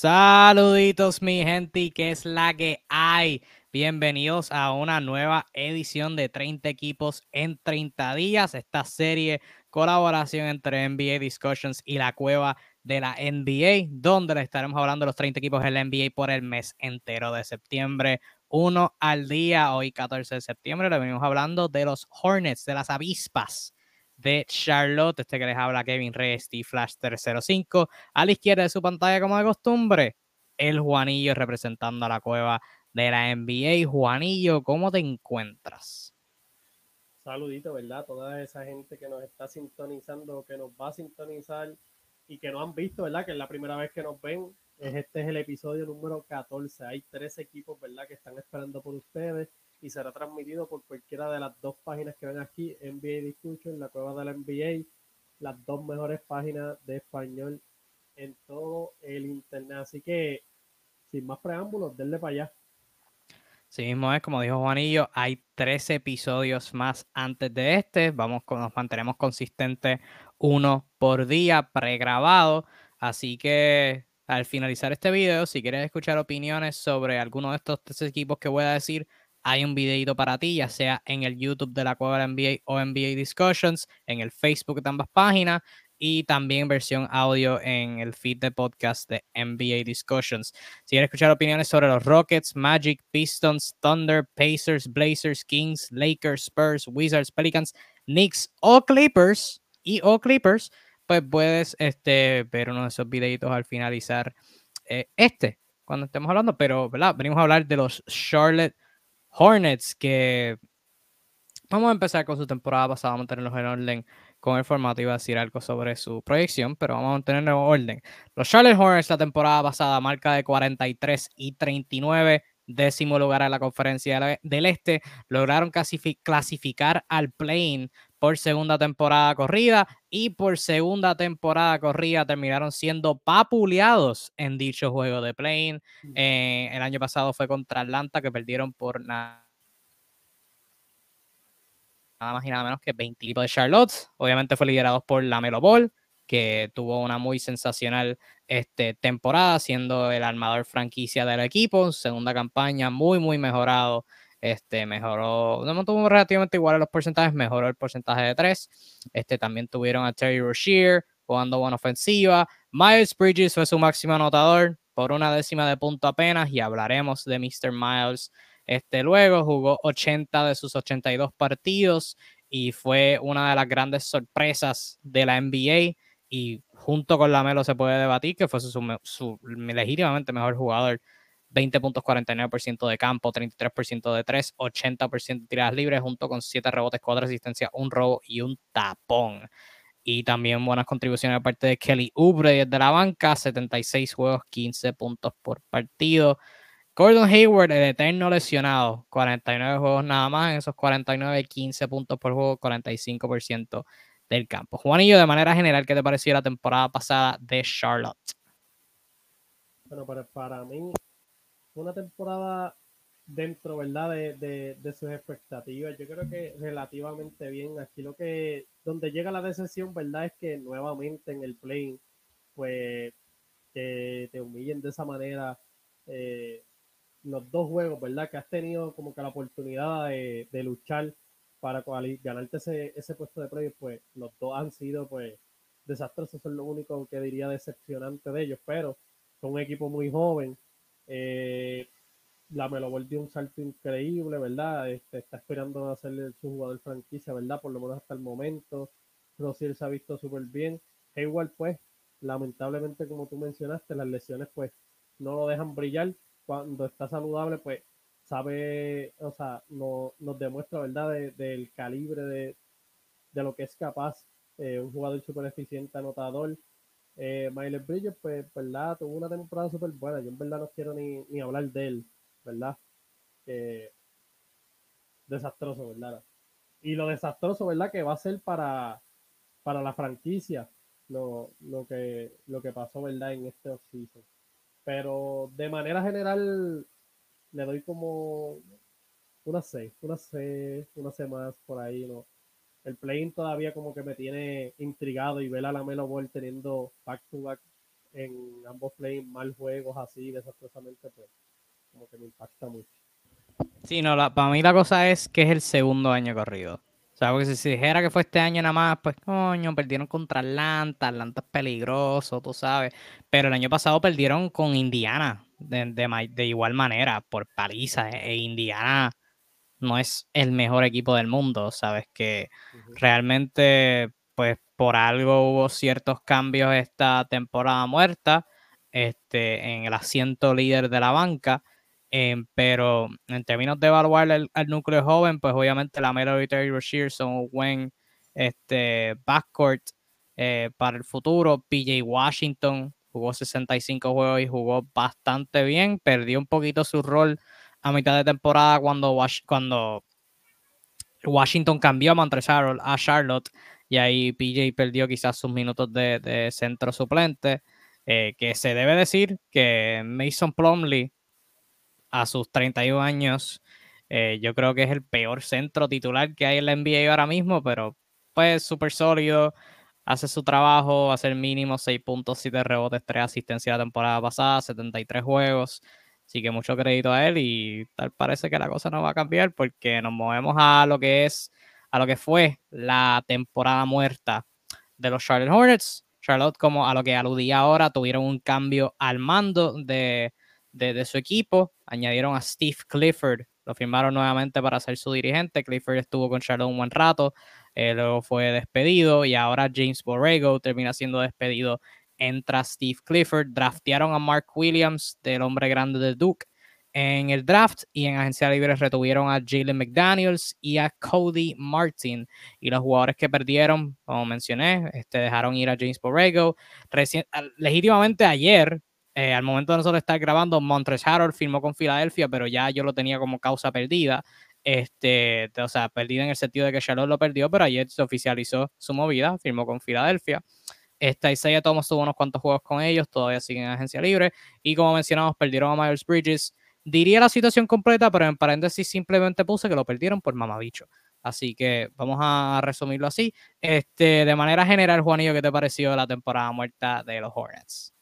Saluditos mi gente, ¿qué es la que hay? Bienvenidos a una nueva edición de 30 equipos en 30 días. Esta serie, colaboración entre NBA Discussions y la cueva de la NBA, donde le estaremos hablando de los 30 equipos de la NBA por el mes entero de septiembre. Uno al día, hoy 14 de septiembre, le venimos hablando de los Hornets, de las avispas de Charlotte. Este que les habla Kevin Reyes y Flash 305. A la izquierda de su pantalla, como de costumbre, el Juanillo representando a la cueva de la NBA. Juanillo, ¿cómo te encuentras? Saludito, ¿verdad? Toda esa gente que nos está sintonizando, que nos va a sintonizar y que no han visto, ¿verdad? Que es la primera vez que nos ven. Este es el episodio número 14. Hay tres equipos, ¿verdad? Que están esperando por ustedes y será transmitido por cualquiera de las dos páginas que ven aquí, NBA Discussion, la cueva de la NBA, las dos mejores páginas de español en todo el internet. Así que, sin más preámbulos, denle para allá. Sí mismo es, como dijo Juanillo, hay tres episodios más antes de este. Vamos, nos mantenemos consistentes uno por día, pregrabado. Así que al finalizar este video, si quieres escuchar opiniones sobre alguno de estos tres equipos que voy a decir, hay un videito para ti, ya sea en el YouTube de la Cueva NBA o NBA Discussions, en el Facebook de ambas páginas y también versión audio en el feed de podcast de NBA Discussions. Si quieres escuchar opiniones sobre los Rockets, Magic, Pistons, Thunder, Pacers, Blazers, Kings, Lakers, Spurs, Wizards, Pelicans, Knicks o Clippers y o Clippers, pues puedes este, ver uno de esos videitos al finalizar eh, este, cuando estemos hablando, pero ¿verdad? venimos a hablar de los Charlotte Hornets, que vamos a empezar con su temporada pasada, vamos a tenerlos en orden con el formato. Iba a decir algo sobre su proyección, pero vamos a mantenerlo en orden. Los Charlotte Hornets la temporada pasada, marca de 43 y 39, décimo lugar en la conferencia del Este, lograron clasificar al play por segunda temporada corrida y por segunda temporada corrida terminaron siendo papuleados en dicho juego de play mm. eh, el año pasado fue contra Atlanta que perdieron por nada nada más y nada menos que 20 equipos de Charlotte. Obviamente fue liderado por la Melo Ball, que tuvo una muy sensacional este, temporada, siendo el armador franquicia del equipo. Segunda campaña, muy, muy mejorado. Este, mejoró, no tuvo relativamente igual a los porcentajes, mejoró el porcentaje de tres. Este, también tuvieron a Terry Rozier jugando buena ofensiva. Miles Bridges fue su máximo anotador por una décima de punto apenas y hablaremos de Mr. Miles este, luego jugó 80 de sus 82 partidos y fue una de las grandes sorpresas de la NBA y junto con Lamelo se puede debatir que fue su, legítimamente mejor jugador. 20 puntos, 49% de campo, 33% de 3, 80% de tiradas libres, junto con 7 rebotes, 4 asistencias, un robo y un tapón. Y también buenas contribuciones de parte de Kelly Oubre desde la banca, 76 juegos, 15 puntos por partido. Gordon Hayward, el eterno lesionado, 49 juegos nada más, en esos 49, 15 puntos por juego, 45% del campo. Juanillo, de manera general, ¿qué te pareció la temporada pasada de Charlotte? Bueno, para, para mí, una temporada dentro, ¿verdad? De, de, sus expectativas. Yo creo que relativamente bien. Aquí lo que, donde llega la decepción, ¿verdad? Es que nuevamente en el play, pues, que te humillen de esa manera. Eh, los dos juegos, ¿verdad? Que has tenido como que la oportunidad de, luchar para ganarte ese, ese puesto de premio, pues los dos han sido pues desastrosos, es lo único que diría decepcionante de ellos, pero son un equipo muy joven. Eh, la Melo dio un salto increíble, ¿verdad? Este, está esperando ser su jugador franquicia, ¿verdad? Por lo menos hasta el momento. Rosier se ha visto súper bien. Hayward, pues, lamentablemente, como tú mencionaste, las lesiones, pues, no lo dejan brillar cuando está saludable, pues sabe, o sea, no, nos demuestra, ¿verdad?, del calibre de, lo que es capaz eh, un jugador súper eficiente, anotador. Eh, Miles Bridges, pues, ¿verdad? Tuvo una temporada súper buena. Yo en verdad no quiero ni, ni hablar de él, ¿verdad? desastroso, ¿verdad? Y lo desastroso, ¿verdad? Que va a ser para, para la franquicia lo, lo, que, lo que pasó, ¿verdad? En este offseason. Pero de manera general le doy como una C, una C, una C más por ahí, ¿no? El play todavía como que me tiene intrigado y ver a la Melo Ball teniendo back to back en ambos play mal juegos así, desastrosamente, pues como que me impacta mucho. Sí, no, la, para mí la cosa es que es el segundo año corrido. O sea, porque si se dijera que fue este año nada más, pues coño, perdieron contra Atlanta, Atlanta es peligroso, tú sabes. Pero el año pasado perdieron con Indiana de, de, igual manera, por paliza. E, e Indiana no es el mejor equipo del mundo, sabes que realmente, pues por algo hubo ciertos cambios esta temporada muerta, este, en el asiento líder de la banca Em, pero en términos de evaluar el, al núcleo joven, pues obviamente la Melo y Terry Rozier son un buen este, backcourt eh, para el futuro. PJ Washington jugó 65 juegos y jugó bastante bien. Perdió un poquito su rol a mitad de temporada cuando, cuando Washington cambió a Montreal a Charlotte y ahí PJ perdió quizás sus minutos de, centro suplente. Eh, que se debe decir que Mason Plumley a sus 31 años. Eh, yo creo que es el peor centro titular que hay en la NBA ahora mismo, pero pues súper sólido, hace su trabajo, hace el mínimo 6 puntos, 7 rebotes, 3 asistencias la temporada pasada, 73 juegos. Así que mucho crédito a él y tal parece que la cosa no va a cambiar porque nos movemos a lo que es, a lo que fue la temporada muerta de los Charlotte Hornets. Charlotte, como a lo que aludía ahora, tuvieron un cambio al mando de, de, su equipo. Añadieron a Steve Clifford, lo firmaron nuevamente para ser su dirigente. Clifford estuvo con Charlotte un buen rato, eh, luego fue despedido y ahora James Borrego termina siendo despedido. Entra Steve Clifford, draftearon a Mark Williams, del hombre grande de Duke, en el draft y en agencia libre retuvieron a Jalen McDaniels y a Cody Martin. Y los jugadores que perdieron, como mencioné, este, dejaron ir a James Borrego. legítimamente ayer eh, al momento de nosotros estar grabando, Montres Harold firmó con Filadelfia, pero ya yo lo tenía como causa perdida. Este, o sea, perdida en el sentido de que Charlotte lo perdió, pero ayer se oficializó su movida, firmó con Filadelfia. Esta Isaiah Thomas tuvo unos cuantos juegos con ellos, todavía siguen en agencia libre. Y como mencionamos, perdieron a Miles Bridges. Diría la situación completa, pero en paréntesis simplemente puse que lo perdieron por mamabicho. Así que vamos a resumirlo así. Este, de manera general, Juanillo, ¿qué te pareció la temporada muerta de los Hornets?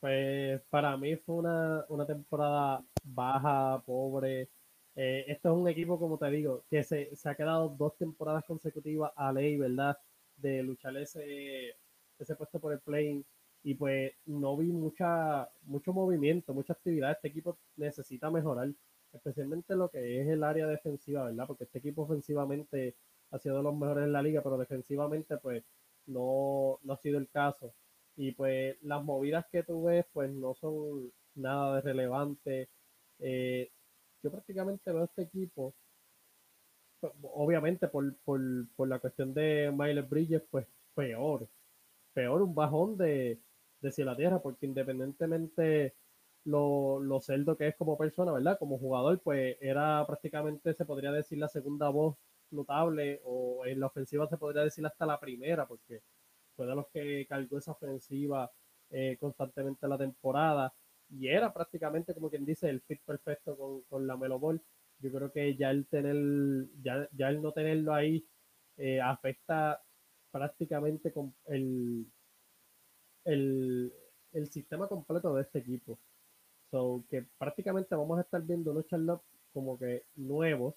Pues para mí fue una, temporada baja, pobre. Eh, esto es un equipo, como te digo, que se, ha quedado dos temporadas consecutivas a ley, ¿verdad? De luchar ese, ese puesto por el play y pues no vi mucha mucho movimiento, mucha actividad. Este equipo necesita mejorar, especialmente lo que es el área defensiva, ¿verdad? Porque este equipo ofensivamente ha sido de los mejores en la liga, pero defensivamente pues no, no ha sido el caso. Y pues las movidas que tú ves, pues no son nada de relevante. Eh, yo prácticamente veo este equipo, obviamente por, por, por, la cuestión de Miles Bridges, pues peor. Peor un bajón de, de cielo tierra, porque independientemente lo, lo cerdo que es como persona, ¿verdad? Como jugador, pues era prácticamente, se podría decir, la segunda voz notable, o en la ofensiva se podría decir hasta la primera, porque fue de los que cargó esa ofensiva eh, constantemente la temporada y era prácticamente como quien dice el fit perfecto con, con la Melo Ball. Yo creo que ya el tener, ya, ya el no tenerlo ahí eh, afecta prácticamente con el, el, el, sistema completo de este equipo. So que prácticamente vamos a estar viendo unos Charlotte como que nuevos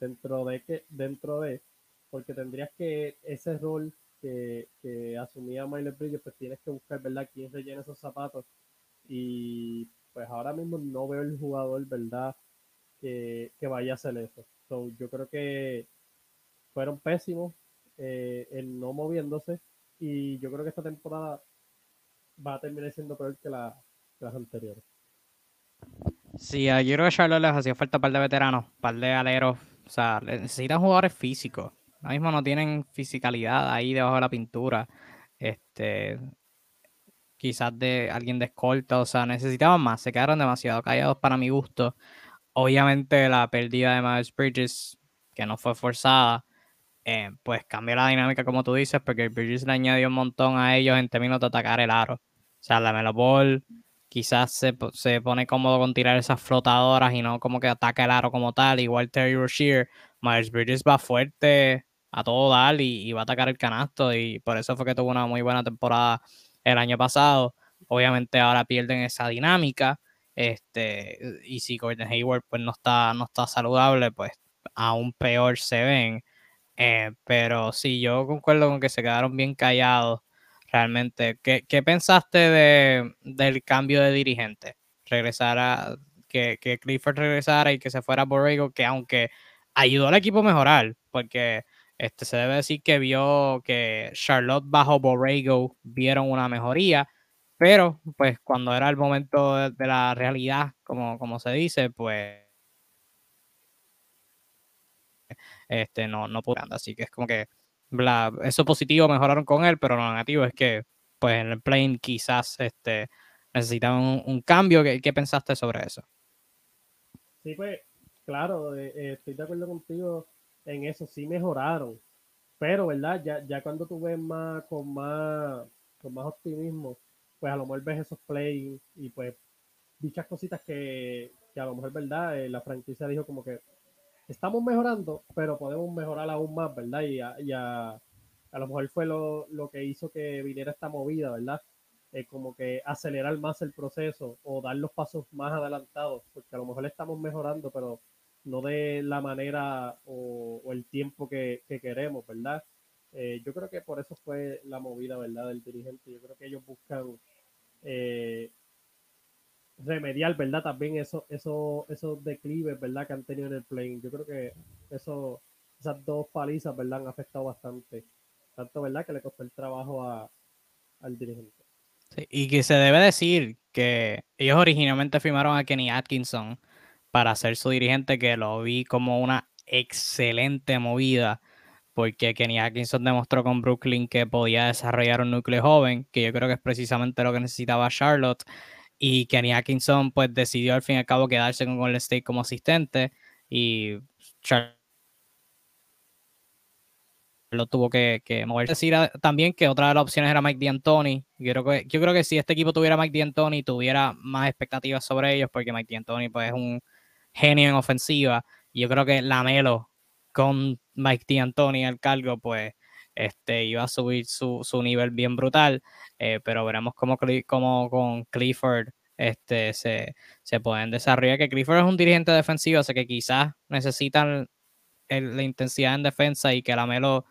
dentro de que, dentro de, porque tendrías que ese rol que, asumía Miles Bridges, pues tienes que buscar, ¿verdad?, quién rellena esos zapatos. Y pues ahora mismo no veo el jugador, ¿verdad?, que, vaya a hacer eso. yo creo que fueron pésimos eh, en no moviéndose y yo creo que esta temporada va a terminar siendo peor que, la, las anteriores. Sí, yo creo que Charlotte les hacía falta un par de veteranos, un par de aleros. O sea, necesitan jugadores físicos. Ahora mismo no tienen fisicalidad ahí debajo de la pintura. Este, quizás de alguien de escolta, o sea, necesitaban más, se quedaron demasiado callados para mi gusto. Obviamente la pérdida de Miles Bridges, que no fue forzada, eh, pues cambió la dinámica como tú dices, porque Bridges le añadió un montón a ellos en términos de atacar el aro. O sea, la Melo quizás se, se, pone cómodo con tirar esas flotadoras y no como que ataca el aro como tal, igual Terry Rozier. Miles Bridges va fuerte a todo dar y, va a atacar el canasto y por eso fue que tuvo una muy buena temporada el año pasado. Obviamente ahora pierden esa dinámica. Este, y si Gordon Hayward pues no está, no está saludable, pues aún peor se ven. Eh, pero sí, yo concuerdo con que se quedaron bien callados realmente. ¿Qué, qué pensaste de, del cambio de dirigente? Regresar a, que, que, Clifford regresara y que se fuera Borrego, que aunque ayudó al equipo a mejorar, porque este, se debe decir que vio que Charlotte bajo Borrego vieron una mejoría, pero pues cuando era el momento de, la realidad, como, como se dice, pues este, no, no pudo. Así que es como que eso positivo mejoraron con él, pero lo negativo es que pues en el plane quizás este, necesitaban un, cambio. ¿Qué, ¿Qué, pensaste sobre eso? Sí, pues claro, eh, eh, estoy de acuerdo contigo en eso, sí mejoraron, pero verdad, ya, ya cuando tú ves más con más con más optimismo, pues a lo mejor ves esos plays y pues dichas cositas que, que a lo mejor, ¿verdad? Eh, la franquicia dijo como que estamos mejorando, pero podemos mejorar aún más, ¿verdad? Y a, a, lo mejor fue lo, lo, que hizo que viniera esta movida, ¿verdad? Eh, como que acelerar más el proceso o dar los pasos más adelantados, porque a lo mejor estamos mejorando, pero no de la manera o, el tiempo que, queremos, ¿verdad? Eh, yo creo que por eso fue la movida, ¿verdad? Del dirigente. Yo creo que ellos buscan eh, remediar, ¿verdad? También eso, eso, esos declives, ¿verdad? Que han tenido en el plane. Yo creo que eso, esas dos palizas, ¿verdad? Han afectado bastante. Tanto, ¿verdad? Que le costó el trabajo a, al dirigente. y que se debe decir que ellos originalmente firmaron a Kenny Atkinson para ser su dirigente, que lo vi como una excelente movida, porque Kenny Atkinson demostró con Brooklyn que podía desarrollar un núcleo joven, que yo creo que es precisamente lo que necesitaba Charlotte y Kenny Atkinson pues decidió al fin y al cabo quedarse con Golden State como asistente y lo tuvo que, que mover. Decir también que otra de las opciones era Mike D'Antoni. Yo creo que, yo creo que si este equipo tuviera Mike D'Antoni, tuviera más expectativas sobre ellos, porque Mike D'Antoni pues, es un genio en ofensiva. Y yo creo que Lamelo con Mike D'Antoni al cargo, pues este, iba a subir su, su nivel bien brutal, eh, pero veremos cómo, cómo, con Clifford este, se, se, pueden desarrollar. Que Clifford es un dirigente defensivo, así que quizás necesitan la intensidad en defensa y que la Melo,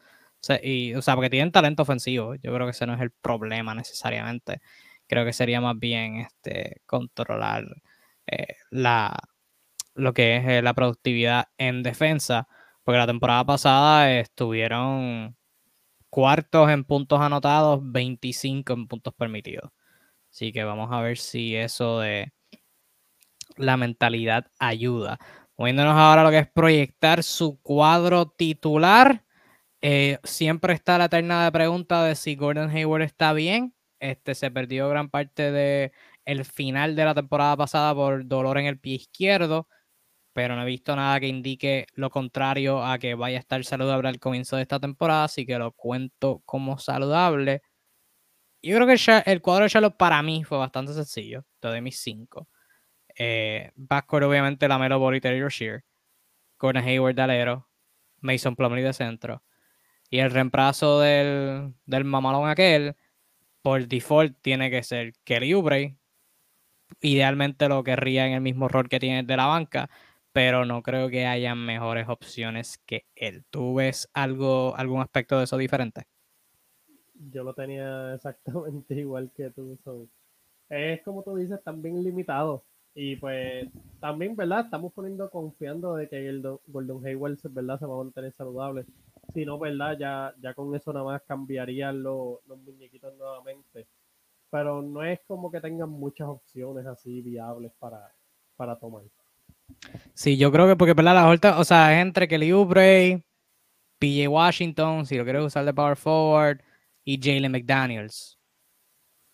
y, o sea, porque tienen talento ofensivo. Yo creo que ese no es el problema necesariamente. Creo que sería más bien este, controlar eh, la, lo que es eh, la productividad en defensa, porque la temporada pasada estuvieron cuartos en puntos anotados, 25 en puntos permitidos. Así que vamos a ver si eso de la mentalidad ayuda. Moviéndonos ahora a lo que es proyectar su cuadro titular. Eh, siempre está la eterna pregunta de si Gordon Hayward está bien. Este se perdió gran parte de el final de la temporada pasada por dolor en el pie izquierdo pero no he visto nada que indique lo contrario a que vaya a estar saludable al comienzo de esta temporada, así que lo cuento como saludable. Yo creo que el, cuadro de Charlotte para mí fue bastante sencillo, de mis cinco. Eh, obviamente, Lamelo Ball y Terry Rozier. Gordon Hayward de alero. Mason Plumlee de centro. Y el reemplazo del, del mamalón aquel, por default, tiene que ser Kelly Oubre. Idealmente lo querría en el mismo rol que tiene de la banca, pero no creo que haya mejores opciones que él. ¿Tú ves algo, algún aspecto de eso diferente? Yo lo tenía exactamente igual que tú. Es como tú dices, también limitado. Y pues también, ¿verdad? Estamos poniendo, confiando de que el Gordon Hayward, ¿verdad? Se va a mantener saludable. Si no, ¿verdad? Ya, ya con eso nada más cambiarían los, muñequitos nuevamente. Pero no es como que tengan muchas opciones así viables para, para tomar. Sí, yo creo que porque, ¿verdad? La vuelta, o sea, es entre Kelly Oubre, PJ Washington, si lo quieres usar de power forward, y Jalen McDaniels.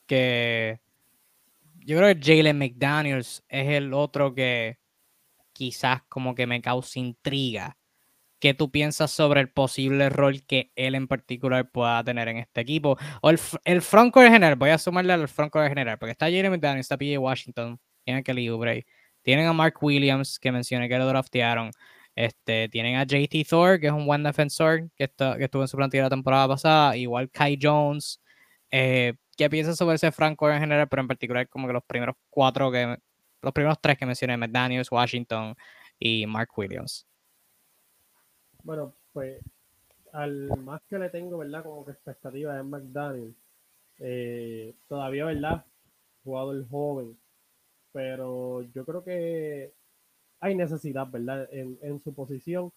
Que yo creo que Jalen McDaniels es el otro que quizás como que me causa intriga. ¿Qué tú piensas sobre el posible rol que él en particular pueda tener en este equipo? O el, el frontcourt general, voy a sumarle al frontcourt general, porque está Jalen McDaniels, está PJ Washington, tiene Kelly Oubre. Tienen a Mark Williams, que mencioné que lo draftearon. Este, tienen a JT Thor, que es un buen defensor, que, está, que estuvo en su plantilla la temporada pasada. Igual Kai Jones. Eh, qué piensas sobre ese Franco en general, pero en particular como que los primeros cuatro que, los primeros tres que mencioné, McDaniels, Washington y Mark Williams. Bueno, pues al más que le tengo, ¿verdad? Como que expectativa es McDaniel. Eh, todavía, ¿verdad? Jugador joven. Pero yo creo que hay necesidad, ¿verdad? En, su posición.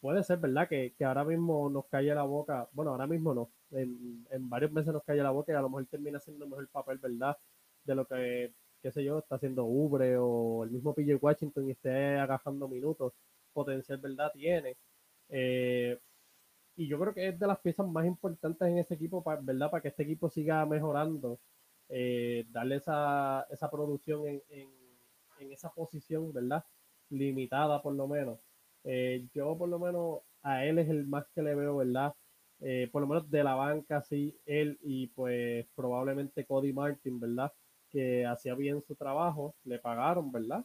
Puede ser, ¿verdad? Que, que, ahora mismo nos calle la boca. Bueno, ahora mismo no. En, en varios meses nos calle la boca y a lo mejor termina siendo mejor papel, ¿verdad? De lo que, qué sé yo, está haciendo Ubre o el mismo PJ Washington y esté agajando minutos. Potencial, ¿verdad? Tiene. Eh, y yo creo que es de las piezas más importantes en ese equipo, ¿verdad? Para que este equipo siga mejorando, eh, darle esa, esa producción en, en, esa posición, ¿verdad? Limitada por lo menos. Eh, yo por lo menos a él es el más que le veo, ¿verdad? Eh, por lo menos de la banca, sí, él y pues probablemente Cody Martin, ¿verdad? Que hacía bien su trabajo, le pagaron, ¿verdad?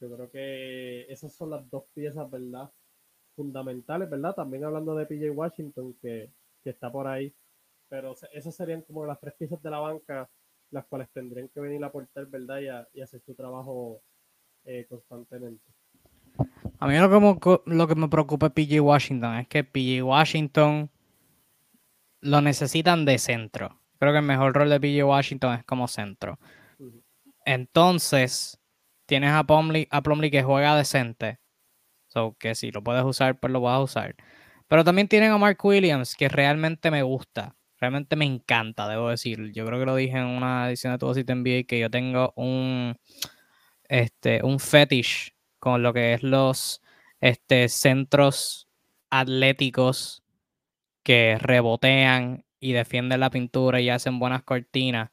Yo creo que esas son las dos piezas, ¿verdad? Fundamentales, ¿verdad? También hablando de PJ Washington, que, que está por ahí. Pero esas serían como las tres piezas de la banca, las cuales tendrían que venir a aportar, ¿verdad? Y, a, y hacer su trabajo eh, constantemente. A mí lo que, me, lo que me preocupa es PJ Washington es que PJ Washington lo necesitan de centro. Creo que el mejor rol de PJ Washington es como centro. Entonces, tienes a Plumlee, a que juega decente. So que si lo puedes usar, pues lo vas a usar. Pero también tienen a Mark Williams, que realmente me gusta. Realmente me encanta, debo decir. Yo creo que lo dije en una edición de Todo Sitio NBA que yo tengo un, este, un fetish con lo que es los este, centros atléticos que rebotean y defienden la pintura y hacen buenas cortinas.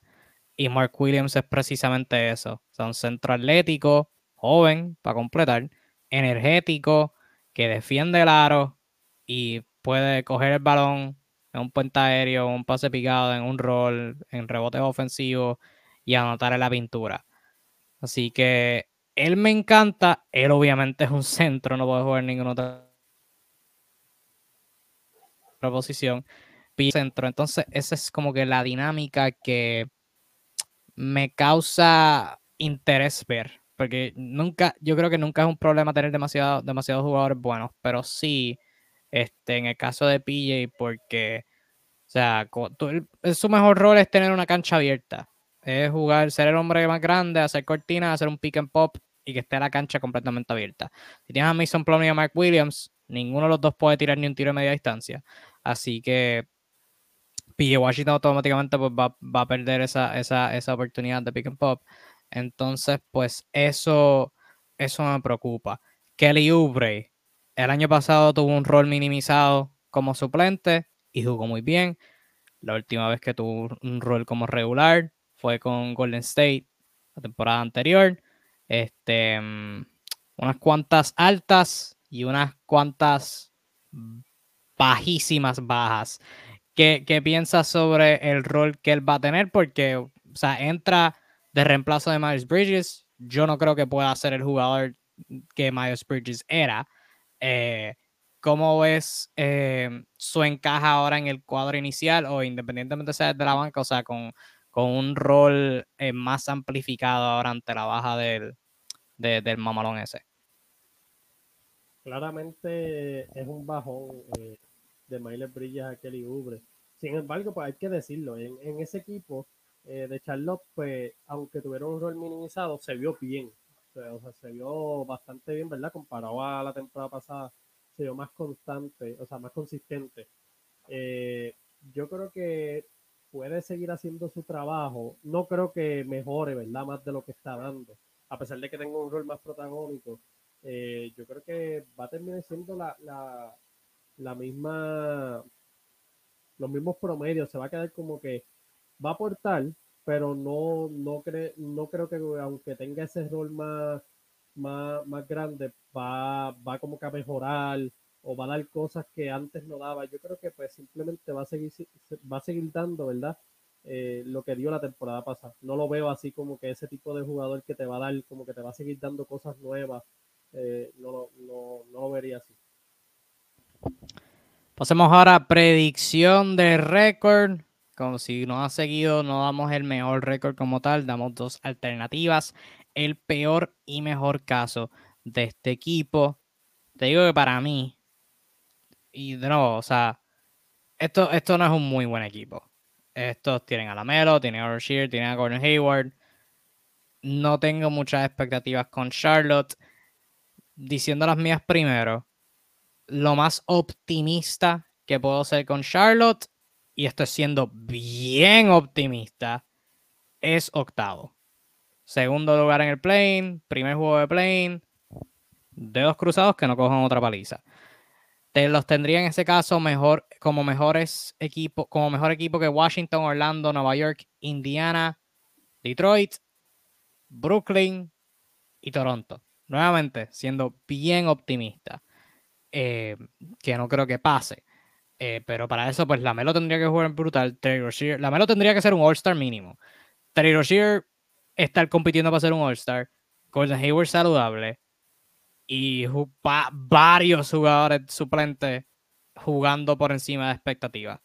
Y Mark Williams es precisamente eso. Son centro atlético, joven, para completar, energético, que defiende el aro y puede coger el balón en un puente aéreo, un pase picado, en un rol, en rebote ofensivo y anotar en la pintura. Así que él me encanta. Él obviamente es un centro, no puede jugar ninguna otra posición. Centro. Entonces, esa es como que la dinámica que me causa interés ver. Porque nunca, yo creo que nunca es un problema tener demasiado, demasiados jugadores buenos, pero sí, este, en el caso de PJ, porque, o sea, su mejor rol es tener una cancha abierta. Es jugar, ser el hombre más grande, hacer cortinas, hacer un pick and pop y que esté la cancha completamente abierta. Si tienes a Mason Plumlee y a Mark Williams, ninguno de los dos puede tirar ni un tiro de media distancia. Así que PJ Washington automáticamente pues, va, a perder esa, esa, oportunidad de pick and pop. Entonces, pues eso, eso me preocupa. Kelly Oubre, el año pasado tuvo un rol minimizado como suplente y jugó muy bien. La última vez que tuvo un rol como regular fue con Golden State la temporada anterior. Este, mm, unas cuantas altas y unas cuantas bajísimas bajas. ¿Qué, piensas sobre el rol que él va a tener? Porque, o sea, entra de reemplazo de Miles Bridges. Yo no creo que pueda ser el jugador que Miles Bridges era. Eh, ¿Cómo ves eh, su encaja ahora en el cuadro inicial o independientemente sea de la banca, o sea, con, con un rol eh, más amplificado ahora ante la baja del, del mamalón ese? Claramente es un bajón de Miles Bridges a Kelly Oubre. Sin embargo, pues hay que decirlo, en, ese equipo eh, de Charlotte, pues aunque tuvieron un rol minimizado, se vio bien. O sea, se vio bastante bien, ¿verdad? Comparado a la temporada pasada, se vio más constante, o sea, más consistente. Eh, yo creo que puede seguir haciendo su trabajo. No creo que mejore, ¿verdad? Más de lo que está dando. A pesar de que tenga un rol más protagónico, eh, yo creo que va a terminar siendo la, la misma, los mismos promedios, se va a quedar como que va a aportar, pero no, no, no creo que aunque tenga ese rol más, más, más grande, va, va como que a mejorar o va a dar cosas que antes no daba. Yo creo que pues simplemente va a seguir, va a seguir dando, ¿verdad? Eh, lo que dio la temporada pasada. No lo veo así como que ese tipo de jugador que te va a dar, como que te va a seguir dando cosas nuevas. Eh, no, no, no lo vería así. Pasemos ahora a predicción de récord. Como si no ha seguido, no damos el mejor récord como tal, damos dos alternativas. El peor y mejor caso de este equipo. Te digo que para mí, y de nuevo, o sea, esto, esto no es un muy buen equipo. Estos tienen a Lamelo, tienen a Shear, tienen a Gordon Hayward. No tengo muchas expectativas con Charlotte. Diciendo las mías primero, lo más optimista que puedo ser con Charlotte, y estoy siendo bien optimista, es octavo. Segundo lugar en el plane, primer juego de plane, dedos cruzados que no cojan otra paliza. Te los tendría en ese caso mejor, como mejores equipos, como mejor equipo que Washington, Orlando, Nueva York, Indiana, Detroit, Brooklyn y Toronto. Nuevamente, siendo bien optimista. Eh, que no creo que pase. Eh, pero para eso, pues la Melo tendría que jugar brutal. La Melo tendría que ser un All-Star mínimo. Terry Rozier estar compitiendo para ser un All-Star. Gordon Hayward saludable. Y varios jugadores suplentes jugando por encima de expectativas.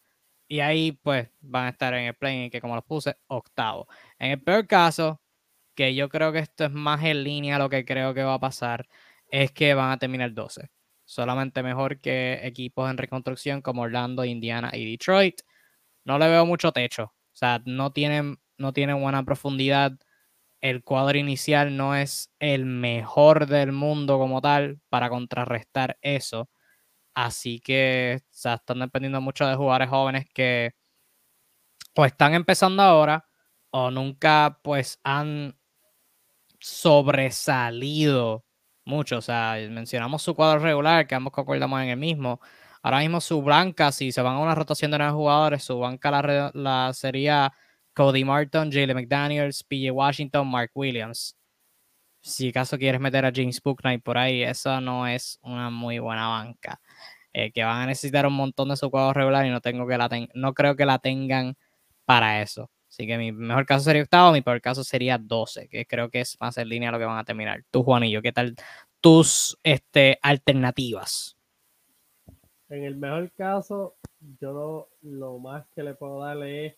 Y ahí, pues, van a estar en el play que, como los puse, octavo. En el peor caso, que yo creo que esto es más en línea a lo que creo que va a pasar, es que van a terminar 12 solamente mejor que equipos en reconstrucción como Orlando, Indiana y Detroit. No le veo mucho techo, o sea, no tienen, no tienen buena profundidad. El cuadro inicial no es el mejor del mundo como tal para contrarrestar eso. Así que o sea, están dependiendo mucho de jugadores jóvenes que pues están empezando ahora o nunca pues han sobresalido mucho. O sea, mencionamos su cuadro regular, que ambos concordamos en el mismo. Ahora mismo su blanca, si se van a una rotación de nueve jugadores, su banca la, sería Cody Martin, Jalen McDaniels, PJ Washington, Mark Williams. Si acaso quieres meter a James Booknight por ahí, esa no es una muy buena banca. Eh, que van a necesitar un montón de su cuadro regular y no, tengo que la no creo que la tengan para eso. Así que mi mejor caso sería octavo, mi peor caso sería 12, que creo que es más en línea a lo que van a terminar. Tú, Juanillo, ¿qué tal tus este, alternativas? En el mejor caso, yo lo, más que le puedo darle es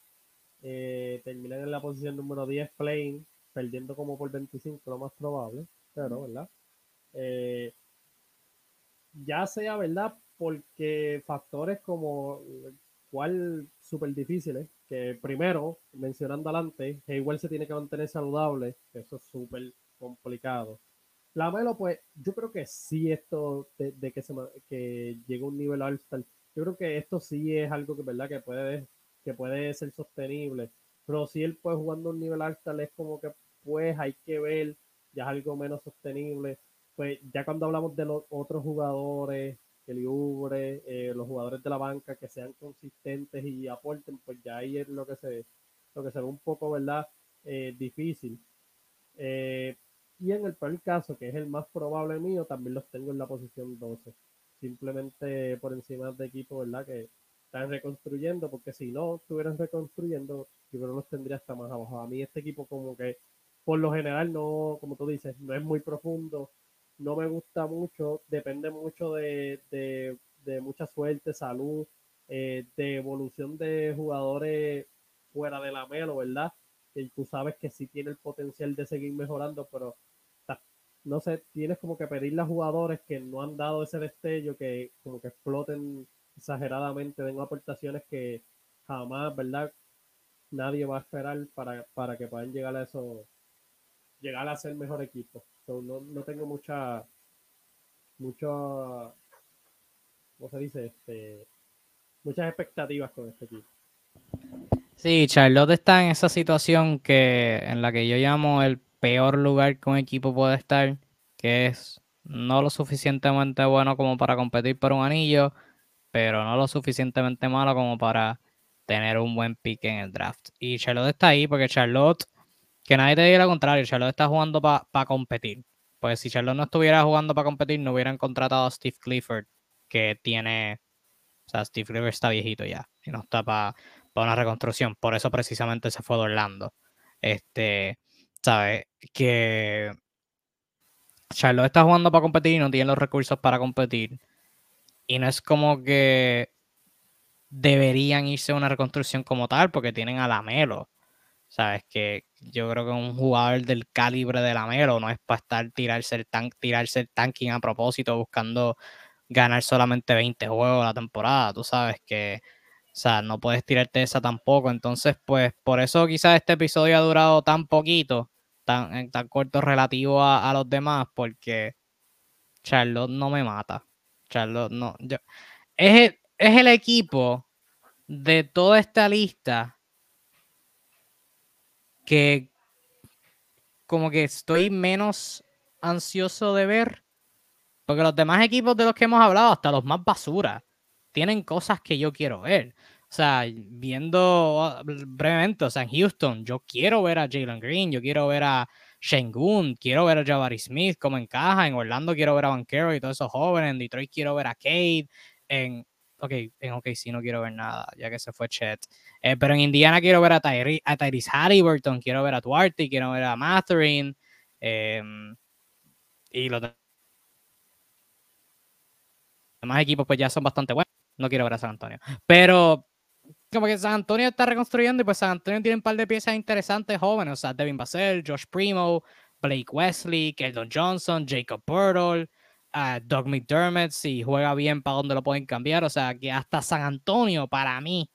eh, terminar en la posición número 10 playing, perdiendo como por 25, lo más probable, pero, ¿verdad? Eh, ya sea, ¿verdad? Porque factores como cuál súper difíciles, que primero, mencionando adelante, igual se tiene que mantener saludable, eso es súper complicado. La Melo, pues, yo creo que sí esto de, que, se, que llegue a un nivel alto, yo creo que esto sí es algo que, ¿verdad? que puede, que puede ser sostenible, pero si él pues jugando a un nivel alto es como que pues hay que ver, ya es algo menos sostenible, pues ya cuando hablamos de los otros jugadores, que libre, eh, los jugadores de la banca que sean consistentes y aporten, pues ya ahí es lo que se, lo que se ve un poco, ¿verdad? Eh, difícil. Eh, y en el peor caso, que es el más probable mío, también los tengo en la posición 12. Simplemente por encima de equipo, ¿verdad? Que están reconstruyendo, porque si no estuvieran reconstruyendo, yo creo que los tendría hasta más abajo. A mí este equipo como que, por lo general, no, como tú dices, no es muy profundo no me gusta mucho, depende mucho de, mucha suerte, salud, eh, de evolución de jugadores fuera de la melo, ¿verdad? Que tú sabes que sí tiene el potencial de seguir mejorando, pero no sé, tienes como que pedirle a jugadores que no han dado ese destello, que como que exploten exageradamente, den aportaciones que jamás, ¿verdad? Nadie va a esperar para, para que puedan llegar a eso, llegar a ser mejor equipo no, tengo mucha, mucho, ¿cómo se dice? Este, muchas expectativas con este equipo. Sí, Charlotte está en esa situación que en la que yo llamo el peor lugar que un equipo puede estar, que es no lo suficientemente bueno como para competir por un anillo, pero no lo suficientemente malo como para tener un buen pick en el draft. Y Charlotte está ahí porque Charlotte que nadie te diga lo contrario, Charlotte está jugando para competir. Pues si Charlotte no estuviera jugando para competir, no hubieran contratado a Steve Clifford, que tiene. O sea, Steve Clifford está viejito ya y no está para una reconstrucción. Por eso precisamente se fue de. Este, ¿sabes? Que Charlotte está jugando para competir y no tiene los recursos para competir. Y no es como que deberían irse a una reconstrucción como tal porque tienen a Lamelo. Sabes que yo creo que un jugador del calibre de Lamelo no es para estar tirarse el, tan, tirarse el tanking a propósito buscando ganar solamente 20 juegos la temporada. Tú sabes que, o sea, no puedes tirarte esa tampoco. Entonces, pues, por eso quizás este episodio ha durado tan poquito, tan, tan corto relativo a, a los demás, porque Charlotte no me mata. Charlotte no. Yo, es, es el equipo de toda esta lista que como que estoy menos ansioso de ver. Porque los demás equipos de los que hemos hablado, hasta los más basura, tienen cosas que yo quiero ver. O sea, viendo brevemente, o sea, en Houston, yo quiero ver a Jalen Green, yo quiero ver a Shengun, quiero ver a Jabari Smith como encaja, en Orlando quiero ver a Banquero y todos esos jóvenes, en Detroit quiero ver a Cade, en ok, en OKC no quiero ver nada, ya que se fue Chet. Eh, pero en Indiana quiero ver a, Tyre, a Tyrese Halliburton, quiero ver a Duarte, quiero ver a Matherin. Eh, y los demás equipos pues ya son bastante buenos. No quiero ver a San Antonio. Pero como que San Antonio está reconstruyendo y pues San Antonio tiene un par de piezas interesantes jóvenes. O sea, Devin Vassell, Josh Primo, Blake Wesley, Keldon Johnson, Jacob Burtle, uh, Doug McDermott, si juega bien, para dónde lo pueden cambiar. O sea, que hasta San Antonio, para mí,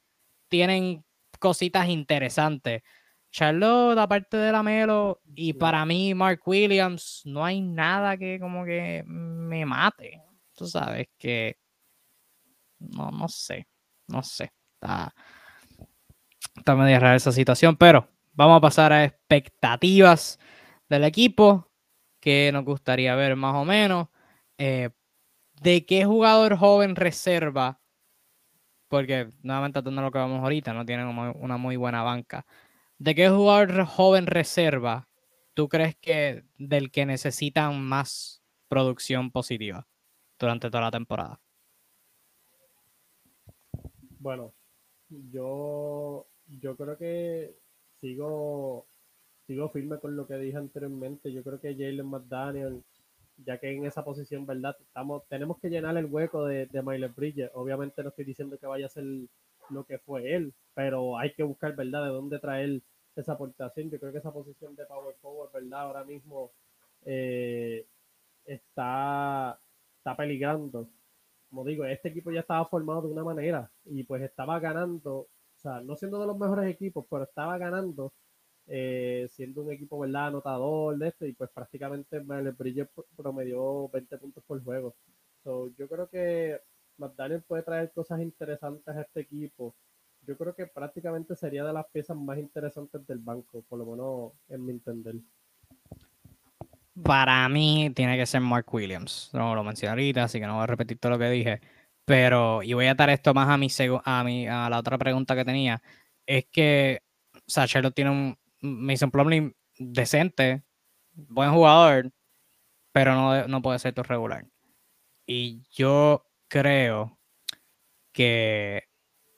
tienen cositas interesantes. Charlotte, aparte de la Melo, y para mí, Mark Williams, no hay nada que como que me mate. Tú sabes que. No, no sé. No sé. Está, está medio rara esa situación, pero vamos a pasar a expectativas del equipo que nos gustaría ver más o menos. Eh, ¿De qué jugador joven reserva? Porque nuevamente no lo que vamos ahorita, no tienen una muy buena banca. ¿De qué jugador joven reserva tú crees que del que necesitan más producción positiva durante toda la temporada? Bueno, yo, yo creo que sigo, sigo firme con lo que dije anteriormente. Yo creo que Jalen McDaniel ya que en esa posición, ¿verdad? Estamos, tenemos que llenar el hueco de, de Miles Bridges. Obviamente no estoy diciendo que vaya a ser lo que fue él, pero hay que buscar, ¿verdad?, de dónde traer esa aportación. Yo creo que esa posición de power forward, ¿verdad?, ahora mismo eh, está, está peligrando. Como digo, este equipo ya estaba formado de una manera y pues estaba ganando, o sea, no siendo de los mejores equipos, pero estaba ganando eh, siendo un equipo verdad anotador de esto y pues prácticamente el Bridges promedió 20 puntos por juego. yo creo que McDaniel puede traer cosas interesantes a este equipo. Yo creo que prácticamente sería de las piezas más interesantes del banco, por lo menos en mi entender. Para mí tiene que ser Mark Williams. No lo mencioné ahorita, así que no voy a repetir todo lo que dije. Pero, y voy a dar esto más a mi, a mi a la otra pregunta que tenía, es que o tiene un, Mason Plumlee decente, buen jugador, pero no, no puede ser tu regular. Y yo creo que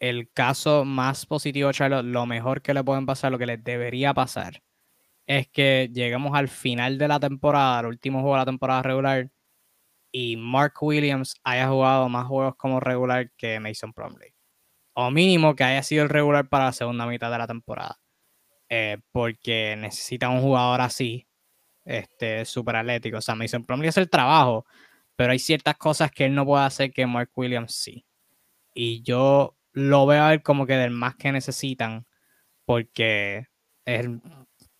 el caso más positivo Charlotte, lo mejor que le pueden pasar, lo que les debería pasar, es que lleguemos al final de la temporada, al último juego de la temporada regular, y Mark Williams haya jugado más juegos como regular que Mason Plumlee. O mínimo que haya sido el regular para la segunda mitad de la temporada. Eh, porque necesita un jugador así, este, súper atlético. O sea, Mason Plumlee es el trabajo, pero hay ciertas cosas que él no puede hacer que Mark Williams sí. Y yo lo veo a él como que del más que necesitan, porque él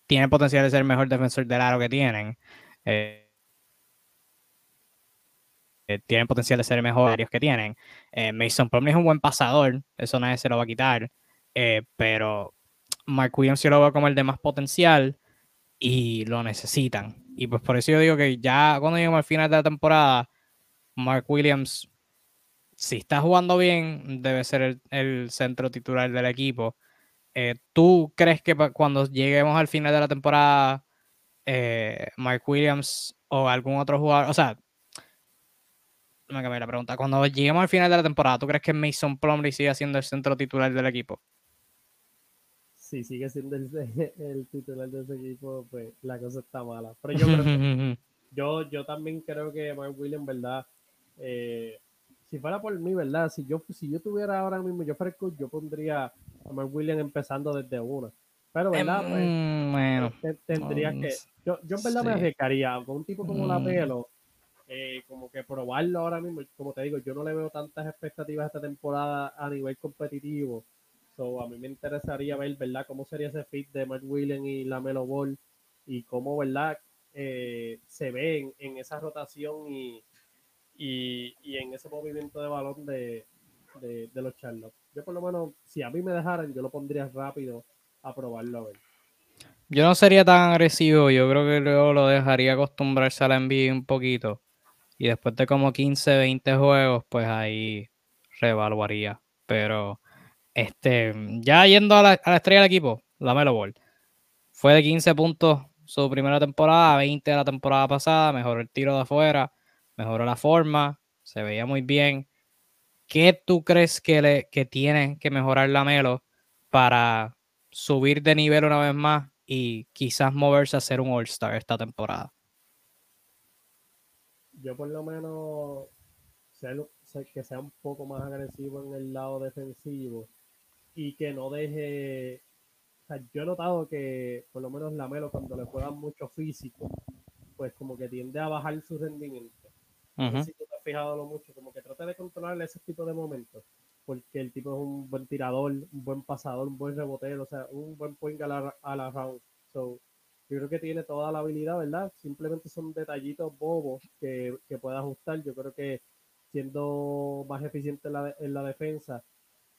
tiene potencial de ser el mejor defensor del aro que tienen. Eh, eh, tienen potencial de ser el mejor que tienen. Mason Plumlee es un buen pasador, eso nadie se lo va a quitar, pero Mark Williams yo lo veo como el de más potencial y lo necesitan. Y pues por eso yo digo que ya cuando lleguemos al final de la temporada, Mark Williams, si está jugando bien, debe ser el, centro titular del equipo. Eh, ¿Tú crees que cuando lleguemos al final de la temporada, eh, Mark Williams o algún otro jugador, o sea, me cambié la pregunta, cuando lleguemos al final de la temporada, ¿tú crees que Mason Plumlee sigue siendo el centro titular del equipo? Si sigue siendo el, titular de ese equipo, pues la cosa está mala. Pero yo yo, yo también creo que Mark Williams, ¿verdad? Eh, si fuera por mí, ¿verdad? Si yo, si yo tuviera ahora mismo, yo fuera yo pondría a Mark Williams empezando desde una. Pero, ¿verdad? Pues, Mm, bueno, te- tendría que. Yo, yo en verdad me arriesgaría con un tipo como la Mm. Pelo, eh, como que probarlo ahora mismo. Como te digo, yo no le veo tantas expectativas esta temporada a nivel competitivo. So, a mí me interesaría ver, ¿verdad?, cómo sería ese fit de Mark Williams y la Melo Ball y cómo, ¿verdad?, eh, se ve en, esa rotación y, y, y en ese movimiento de balón de, de, de los Charlotte. Yo por lo menos, si a mí me dejaran, yo lo pondría rápido a probarlo a ver. Yo no sería tan agresivo, yo creo que luego lo dejaría acostumbrarse a la NBA un poquito. Y después de como 15, 20 juegos, pues ahí reevaluaría. Pero, este, ya yendo a la, estrella del equipo, la Melo Ball. Fue de 15 puntos su primera temporada, 20 de la temporada pasada, mejoró el tiro de afuera, mejoró la forma, se veía muy bien. ¿Qué tú crees que, le, que tiene que mejorar la Melo para subir de nivel una vez más y quizás moverse a ser un All-Star esta temporada? Yo por lo menos que sea un poco más agresivo en el lado defensivo y que no deje... O sea, yo he notado que por lo menos la Melo cuando le juegan mucho físico, pues como que tiende a bajar su rendimiento. No sé si tú te has fijado lo mucho, como que trata de controlar ese tipo de momentos, porque el tipo es un buen tirador, un buen pasador, un buen rebotero, o sea, un buen point a la, a la round. So, yo creo que tiene toda la habilidad, ¿verdad? Simplemente son detallitos bobos que, que puede ajustar. Yo creo que siendo más eficiente en la, en la defensa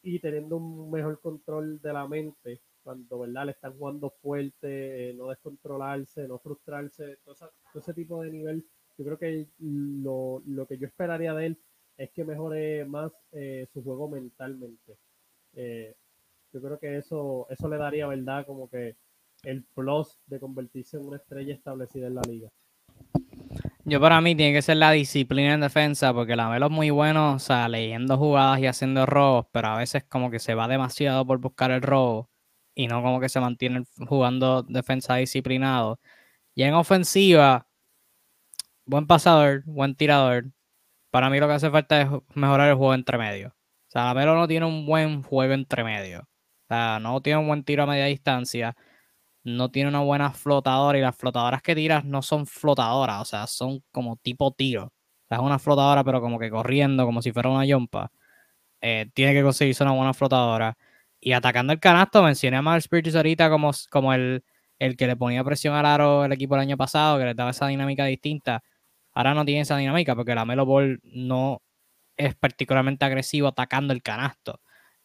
y teniendo un mejor control de la mente, cuando ¿verdad? le están jugando fuerte, eh, no descontrolarse, no frustrarse, todo, ese tipo de nivel, yo creo que lo, lo que yo esperaría de él es que mejore más eh, su juego mentalmente. Eh, yo creo que eso, eso le daría, ¿verdad? Como que el plus de convertirse en una estrella establecida en la liga. Yo para mí tiene que ser la disciplina en defensa, porque la Melo es muy bueno, o sea, leyendo jugadas y haciendo robos, pero a veces como que se va demasiado por buscar el robo y no como que se mantiene jugando defensa disciplinado. Y en ofensiva, buen pasador, buen tirador. Para mí lo que hace falta es mejorar el juego entre medio. O sea, la Melo no tiene un buen juego entre medio. O sea, no tiene un buen tiro a media distancia no tiene una buena flotadora y las flotadoras que tiras no son flotadoras, o sea, son como tipo tiro. O sea, es una flotadora, pero como que corriendo, como si fuera una yompa. Eh, tiene que conseguirse una buena flotadora. Y atacando el canasto, mencioné a Miles Bridges ahorita como, como el, el que le ponía presión al aro el equipo el año pasado, que le daba esa dinámica distinta. Ahora no tiene esa dinámica porque la Melo Ball no es particularmente agresivo atacando el canasto.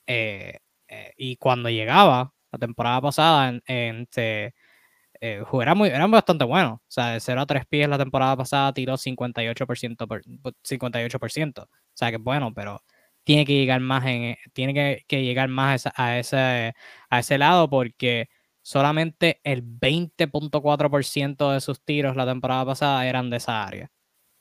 Eh, eh, y cuando llegaba la temporada pasada, en, en este, eh, era, muy, era bastante bueno. O sea, de 0 a 3 pies la temporada pasada tiró 58%, por, 58%. O sea, que bueno, pero tiene que llegar más en tiene que, que llegar más a, ese, a ese lado porque solamente el 20.4% de sus tiros la temporada pasada eran de esa área.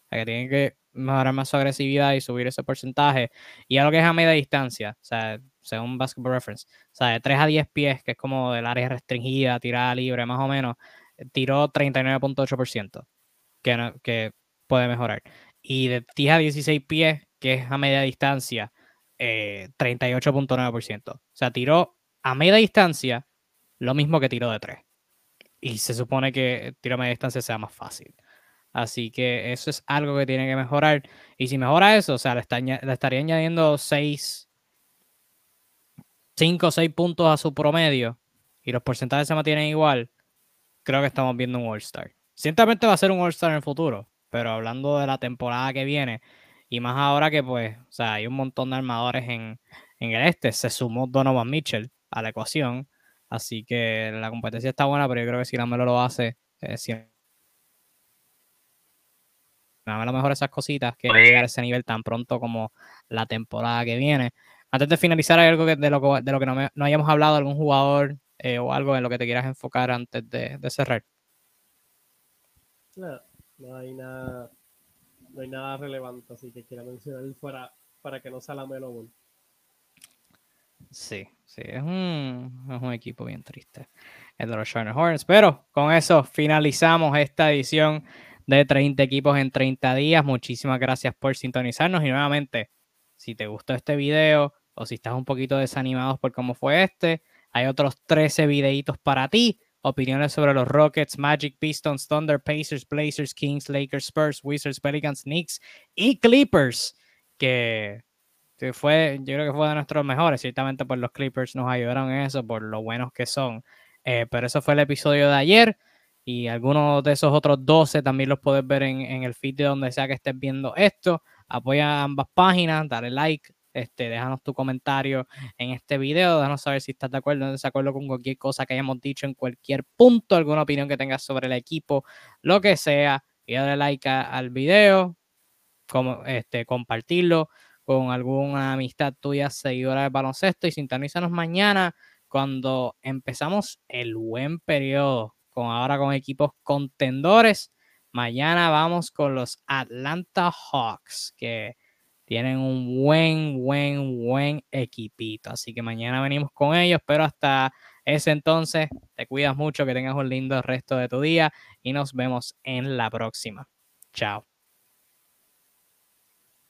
O sea, que tienen que mejorar más su agresividad y subir ese porcentaje. Y a lo que es a media distancia, o sea, según Basketball Reference, o sea, de 3 a 10 pies, que es como del área restringida, tirada libre, más o menos, tiró 39.8%, que, que puede mejorar. Y de 10 a 16 pies, que es a media distancia, eh, 38.9%. O sea, tiró a media distancia lo mismo que tiró de 3. Y se supone que tiro a media distancia sea más fácil. Así que eso es algo que tiene que mejorar. Y si mejora eso, o sea, le, le estaría añadiendo 6, 5 o 6 puntos a su promedio y los porcentajes se mantienen igual, creo que estamos viendo un All-Star. Ciertamente va a ser un All-Star en el futuro, pero hablando de la temporada que viene, y más ahora que pues, o sea, hay un montón de armadores en, en el este, se sumó Donovan Mitchell a la ecuación, así que la competencia está buena, pero yo creo que si la Melo lo hace, eh, siempre a lo mejor esas cositas que llegar a ese nivel tan pronto como la temporada que viene. Antes de finalizar, ¿hay algo que, de, lo que, de lo que no, me, no hayamos hablado, algún jugador eh, o algo en lo que te quieras enfocar antes de, de cerrar? No, no hay nada, no hay nada relevante, así que quiero mencionar fuera para que no sea la Melo Ball. Sí, sí, es un, es un equipo bien triste, el de los Charlotte Hornets. Pero con eso finalizamos esta edición de 30 equipos en 30 días. Muchísimas gracias por sintonizarnos y nuevamente si te gustó este video o si estás un poquito desanimado por cómo fue este, hay otros 13 videitos para ti. Opiniones sobre los Rockets, Magic, Pistons, Thunder, Pacers, Blazers, Kings, Lakers, Spurs, Wizards, Pelicans, Knicks y Clippers. Que fue, yo creo que fue de nuestros mejores. Ciertamente, por pues, los Clippers nos ayudaron en eso, por lo buenos que son. Eh, pero eso fue el episodio de ayer. Y algunos de esos otros 12 también los puedes ver en, en el feed de donde sea que estés viendo esto. Apoya ambas páginas, dale like, este, déjanos tu comentario en este video, déjanos saber si estás de acuerdo o no desacuerdo con cualquier cosa que hayamos dicho en cualquier punto, alguna opinión que tengas sobre el equipo, lo que sea, y dale like al video, como, este, compartirlo con alguna amistad tuya, seguidora de baloncesto y sintonízanos mañana cuando empezamos el buen periodo, con ahora con equipos contendores. Mañana vamos con los Atlanta Hawks, que tienen un buen, buen, buen equipito. Así que mañana venimos con ellos, pero hasta ese entonces te cuidas mucho, que tengas un lindo resto de tu día y nos vemos en la próxima. Chao.